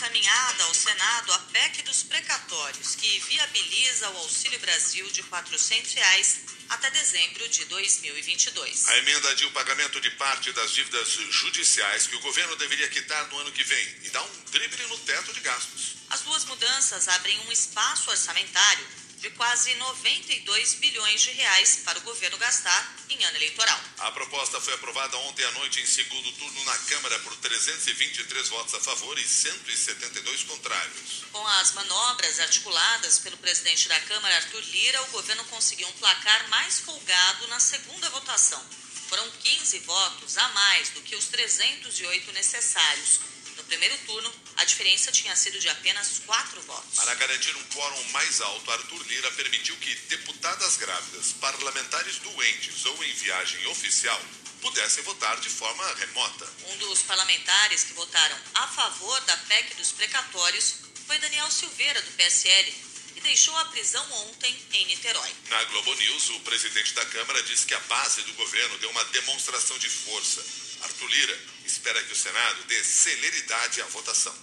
encaminhada ao Senado a PEC dos precatórios, que viabiliza o Auxílio Brasil de 400 reais até dezembro de 2022. A emenda adia o pagamento de parte das dívidas judiciais que o governo deveria quitar no ano que vem e dá um drible no teto de gastos. As duas mudanças abrem um espaço orçamentário de quase 92 bilhões de reais para o governo gastar em ano eleitoral. A proposta foi aprovada ontem à noite em segundo turno na Câmara por 323 votos a favor e 172 contrários. Com as manobras articuladas pelo presidente da Câmara, Arthur Lira, o governo conseguiu um placar mais folgado na segunda votação. Foram 15 votos a mais do que os 308 necessários no primeiro turno, a diferença tinha sido de apenas quatro votos. Para garantir um quórum mais alto, Arthur Lira permitiu que deputadas grávidas, parlamentares doentes ou em viagem oficial pudessem votar de forma remota. Um dos parlamentares que votaram a favor da PEC dos precatórios foi Daniel Silveira, do PSL, que deixou a prisão ontem em Niterói. Na Globo News, o presidente da Câmara disse que a base do governo deu uma demonstração de força. Arthur Lira espera que o Senado dê celeridade à votação.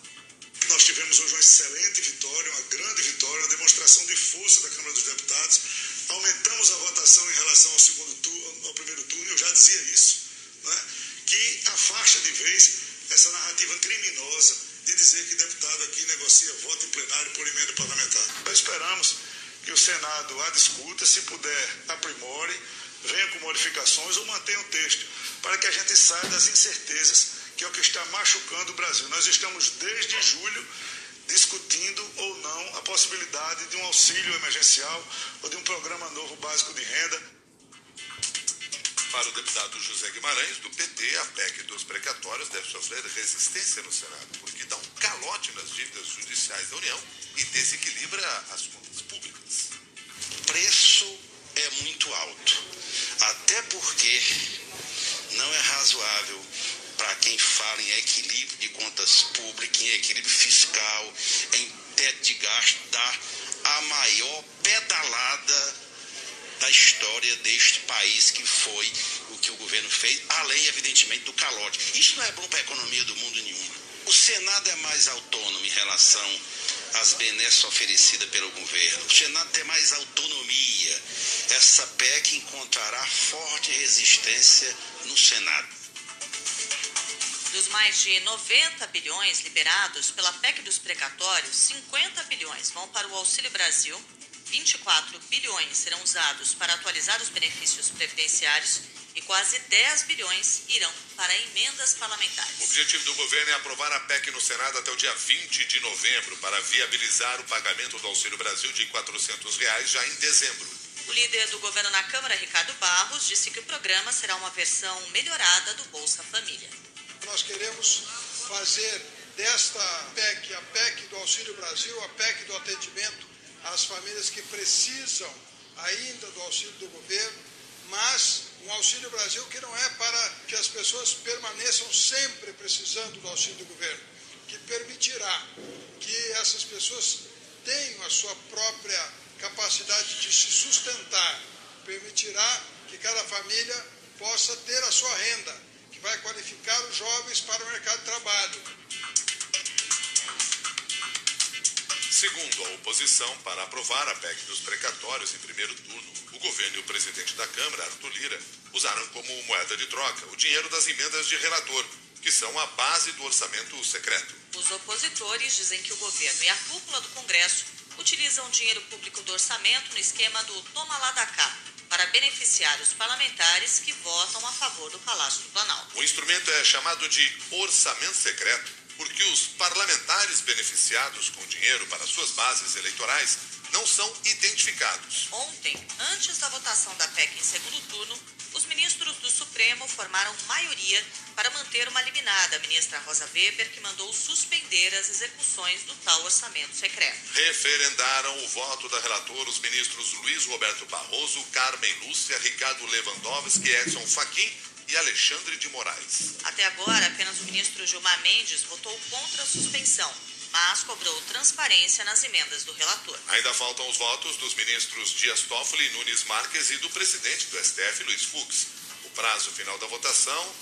Nós tivemos hoje uma excelente vitória, uma grande vitória, uma demonstração de força da Câmara dos Deputados. Aumentamos a votação em relação ao segundo turno, ao primeiro turno, eu já dizia isso, né? que afasta de vez essa narrativa criminosa de dizer que deputado aqui negocia voto em plenário por emenda parlamentar. Nós esperamos que o Senado a discuta, se puder, aprimore, venha com modificações ou mantenha o texto, para que a gente saia das incertezas que é o que está machucando o Brasil. Nós estamos desde julho discutindo ou não a possibilidade de um auxílio emergencial ou de um programa novo básico de renda. Para o deputado José Guimarães, do PT, a PEC dos precatórios deve sofrer resistência no Senado, porque dá um calote nas dívidas judiciais da União e desequilibra as contas públicas. O preço é muito alto, até porque não é razoável para quem fala em equilíbrio de contas públicas, em equilíbrio fiscal, em teto de gasto, dar a maior pedalada da história deste país, que foi o que o governo fez, além, evidentemente, do calote. Isso não é bom para a economia do mundo nenhuma. O Senado é mais autônomo em relação às benesses oferecidas pelo governo. O Senado tem mais autonomia. Essa PEC encontrará forte resistência no Senado. Dos mais de 90 bilhões liberados pela PEC dos precatórios, 50 bilhões vão para o Auxílio Brasil, 24 bilhões serão usados para atualizar os benefícios previdenciários e quase 10 bilhões irão para emendas parlamentares. O objetivo do governo é aprovar a PEC no Senado até o dia 20 de novembro para viabilizar o pagamento do Auxílio Brasil de 400 reais já em dezembro. O líder do governo na Câmara, Ricardo Barros, disse que o programa será uma versão melhorada do Bolsa Família. Nós queremos fazer desta PEC, a PEC do Auxílio Brasil, a PEC do atendimento às famílias que precisam ainda do auxílio do governo, mas um Auxílio Brasil que não é para que as pessoas permaneçam sempre precisando do auxílio do governo, que permitirá que essas pessoas tenham a sua própria capacidade de se sustentar, permitirá que cada família possa ter a sua renda, que vai qualificar os jovens para o mercado de trabalho. Segundo a oposição, para aprovar a PEC dos precatórios em primeiro turno, o governo e o presidente da Câmara, Arthur Lira, usaram como moeda de troca o dinheiro das emendas de relator, que são a base do orçamento secreto. Os opositores dizem que o governo e a cúpula do Congresso utilizam dinheiro público do orçamento no esquema do toma lá da cá, para beneficiar os parlamentares que votam a favor do Palácio do Planalto. O instrumento é chamado de orçamento secreto porque os parlamentares beneficiados com dinheiro para suas bases eleitorais não são identificados. Ontem, antes da votação da PEC em segundo turno, os ministros do Supremo formaram maioria para manter uma liminar da ministra Rosa Weber, que mandou suspender as execuções do tal orçamento secreto. Referendaram o voto da relatora os ministros Luiz Roberto Barroso, Carmen Lúcia, Ricardo Lewandowski, Edson Fachin e Alexandre de Moraes. Até agora, apenas o ministro Gilmar Mendes votou contra a suspensão, mas cobrou transparência nas emendas do relator. Ainda faltam os votos dos ministros Dias Toffoli, Nunes Marques e do presidente do STF, Luiz Fux. O prazo final da votação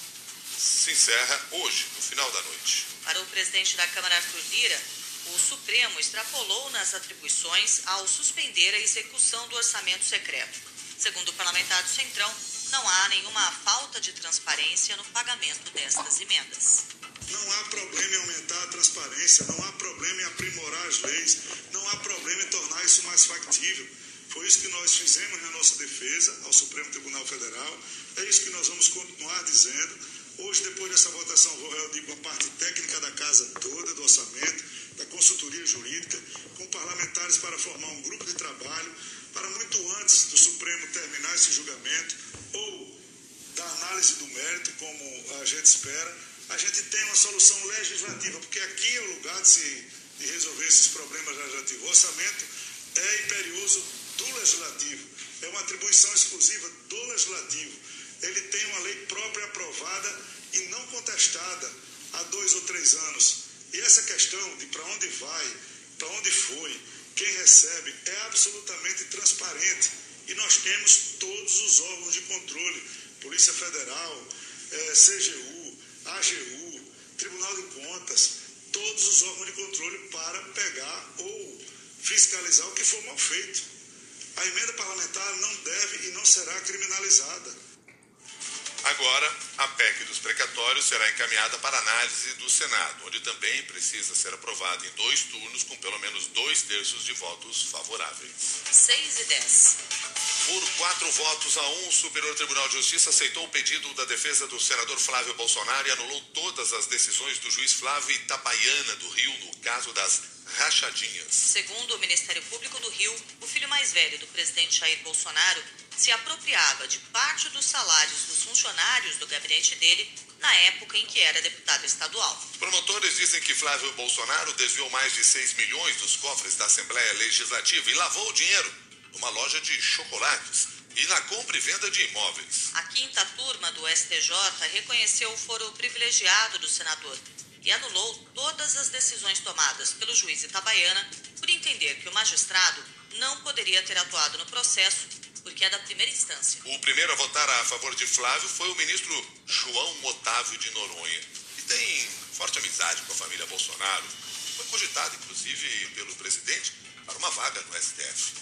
se encerra hoje, no final da noite. Para o presidente da Câmara, Arthur Lira, o Supremo extrapolou nas atribuições ao suspender a execução do orçamento secreto. Segundo o parlamentar do Centrão, não há nenhuma falta de transparência no pagamento destas emendas. Não há problema em aumentar a transparência, não há problema em aprimorar as leis, não há problema em tornar isso mais factível. Foi isso que nós fizemos na nossa defesa ao Supremo Tribunal Federal, é isso que nós vamos continuar dizendo. Hoje, depois dessa votação, reunir com a parte técnica da casa toda, do orçamento, da consultoria jurídica, com parlamentares para formar um grupo de trabalho para muito antes do Supremo terminar esse julgamento ou da análise do mérito, como a gente espera, a gente tem uma solução legislativa, porque aqui é o lugar de, se, de resolver esses problemas legislativos. O orçamento é imperioso do legislativo, é uma atribuição exclusiva do legislativo. Ele tem uma lei própria aprovada e não contestada há dois ou três anos. E essa questão de para onde vai, para onde foi, quem recebe, é absolutamente transparente. E nós temos todos os órgãos de controle, Polícia Federal, eh, CGU, AGU, Tribunal de Contas, todos os órgãos de controle para pegar ou fiscalizar o que for mal feito. A emenda parlamentar não deve e não será criminalizada. Agora, a PEC dos precatórios será encaminhada para análise do Senado, onde também precisa ser aprovada em dois turnos com pelo menos dois terços de votos favoráveis. 6 e 10. Por quatro votos a um, o Superior Tribunal de Justiça aceitou o pedido da defesa do senador Flávio Bolsonaro e anulou todas as decisões do juiz Flávio Itabaiana do Rio no caso das rachadinhas. Segundo o Ministério Público do Rio, o filho mais velho do presidente Jair Bolsonaro se apropriava de parte dos salários dos funcionários do gabinete dele na época em que era deputado estadual. Promotores dizem que Flávio Bolsonaro desviou mais de 6 milhões dos cofres da Assembleia Legislativa e lavou o dinheiro numa loja de chocolates e na compra e venda de imóveis. A quinta turma do STJ reconheceu o foro privilegiado do senador e anulou todas as decisões tomadas pelo juiz Itabaiana por entender que o magistrado não poderia ter atuado no processo porque é da primeira instância. O primeiro a votar a favor de Flávio foi o ministro João Otávio de Noronha, que tem forte amizade com a família Bolsonaro. Foi cogitado, inclusive, pelo presidente para uma vaga no STF.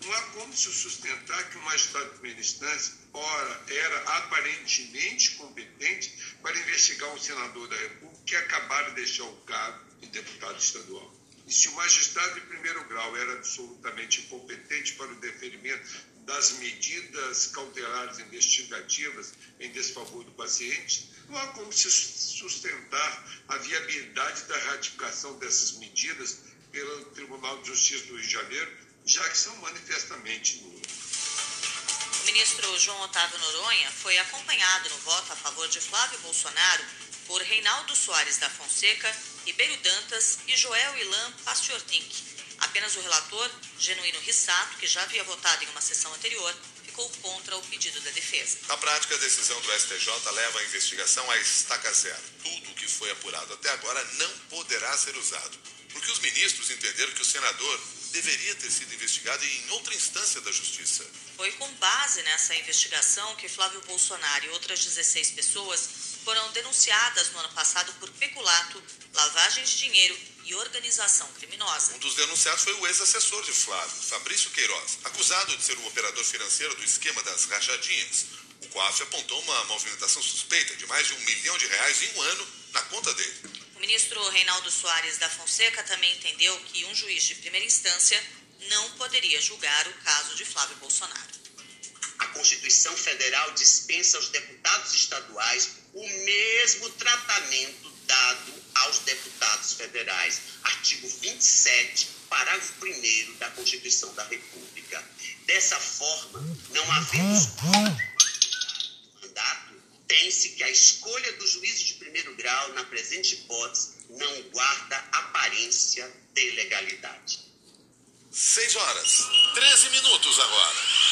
Não há como se sustentar que o magistrado de primeira instância, ora, era aparentemente competente para investigar um senador da República que acabara de deixar o cargo de deputado estadual. E se o magistrado de primeiro grau era absolutamente incompetente para o deferimento das medidas cautelares investigativas em desfavor do paciente, não há como se sustentar a viabilidade da ratificação dessas medidas pelo Tribunal de Justiça do Rio de Janeiro, já que são manifestamente nulas. O ministro João Otávio Noronha foi acompanhado no voto a favor de Flávio Bolsonaro por Reinaldo Soares da Fonseca, Ribeiro Dantas e Joel Ilan Pastiordink. Apenas o relator, Genuíno Rissato, que já havia votado em uma sessão anterior, ficou contra o pedido da defesa. Na prática, a decisão do STJ leva a investigação à estaca zero. Tudo o que foi apurado até agora não poderá ser usado, porque os ministros entenderam que o senador deveria ter sido investigado em outra instância da justiça. Foi com base nessa investigação que Flávio Bolsonaro e outras 16 pessoas foram denunciadas no ano passado por peculato, lavagem de dinheiro e organização criminosa. Um dos denunciados foi o ex-assessor de Flávio, Fabrício Queiroz, acusado de ser o operador financeiro do esquema das rachadinhas. O COAF apontou uma movimentação suspeita de mais de um milhão de reais em um ano na conta dele. O ministro Reinaldo Soares da Fonseca também entendeu que um juiz de primeira instância não poderia julgar o caso de Flávio Bolsonaro. A Constituição Federal dispensa aos deputados estaduais o mesmo tratamento dado aos deputados federais. Artigo 27, parágrafo 1 da Constituição da República. Dessa forma, não havendo mandato, tem-se que a escolha do juízo de primeiro grau, na presente hipótese, não guarda aparência de legalidade. 6 horas, 13 minutos agora.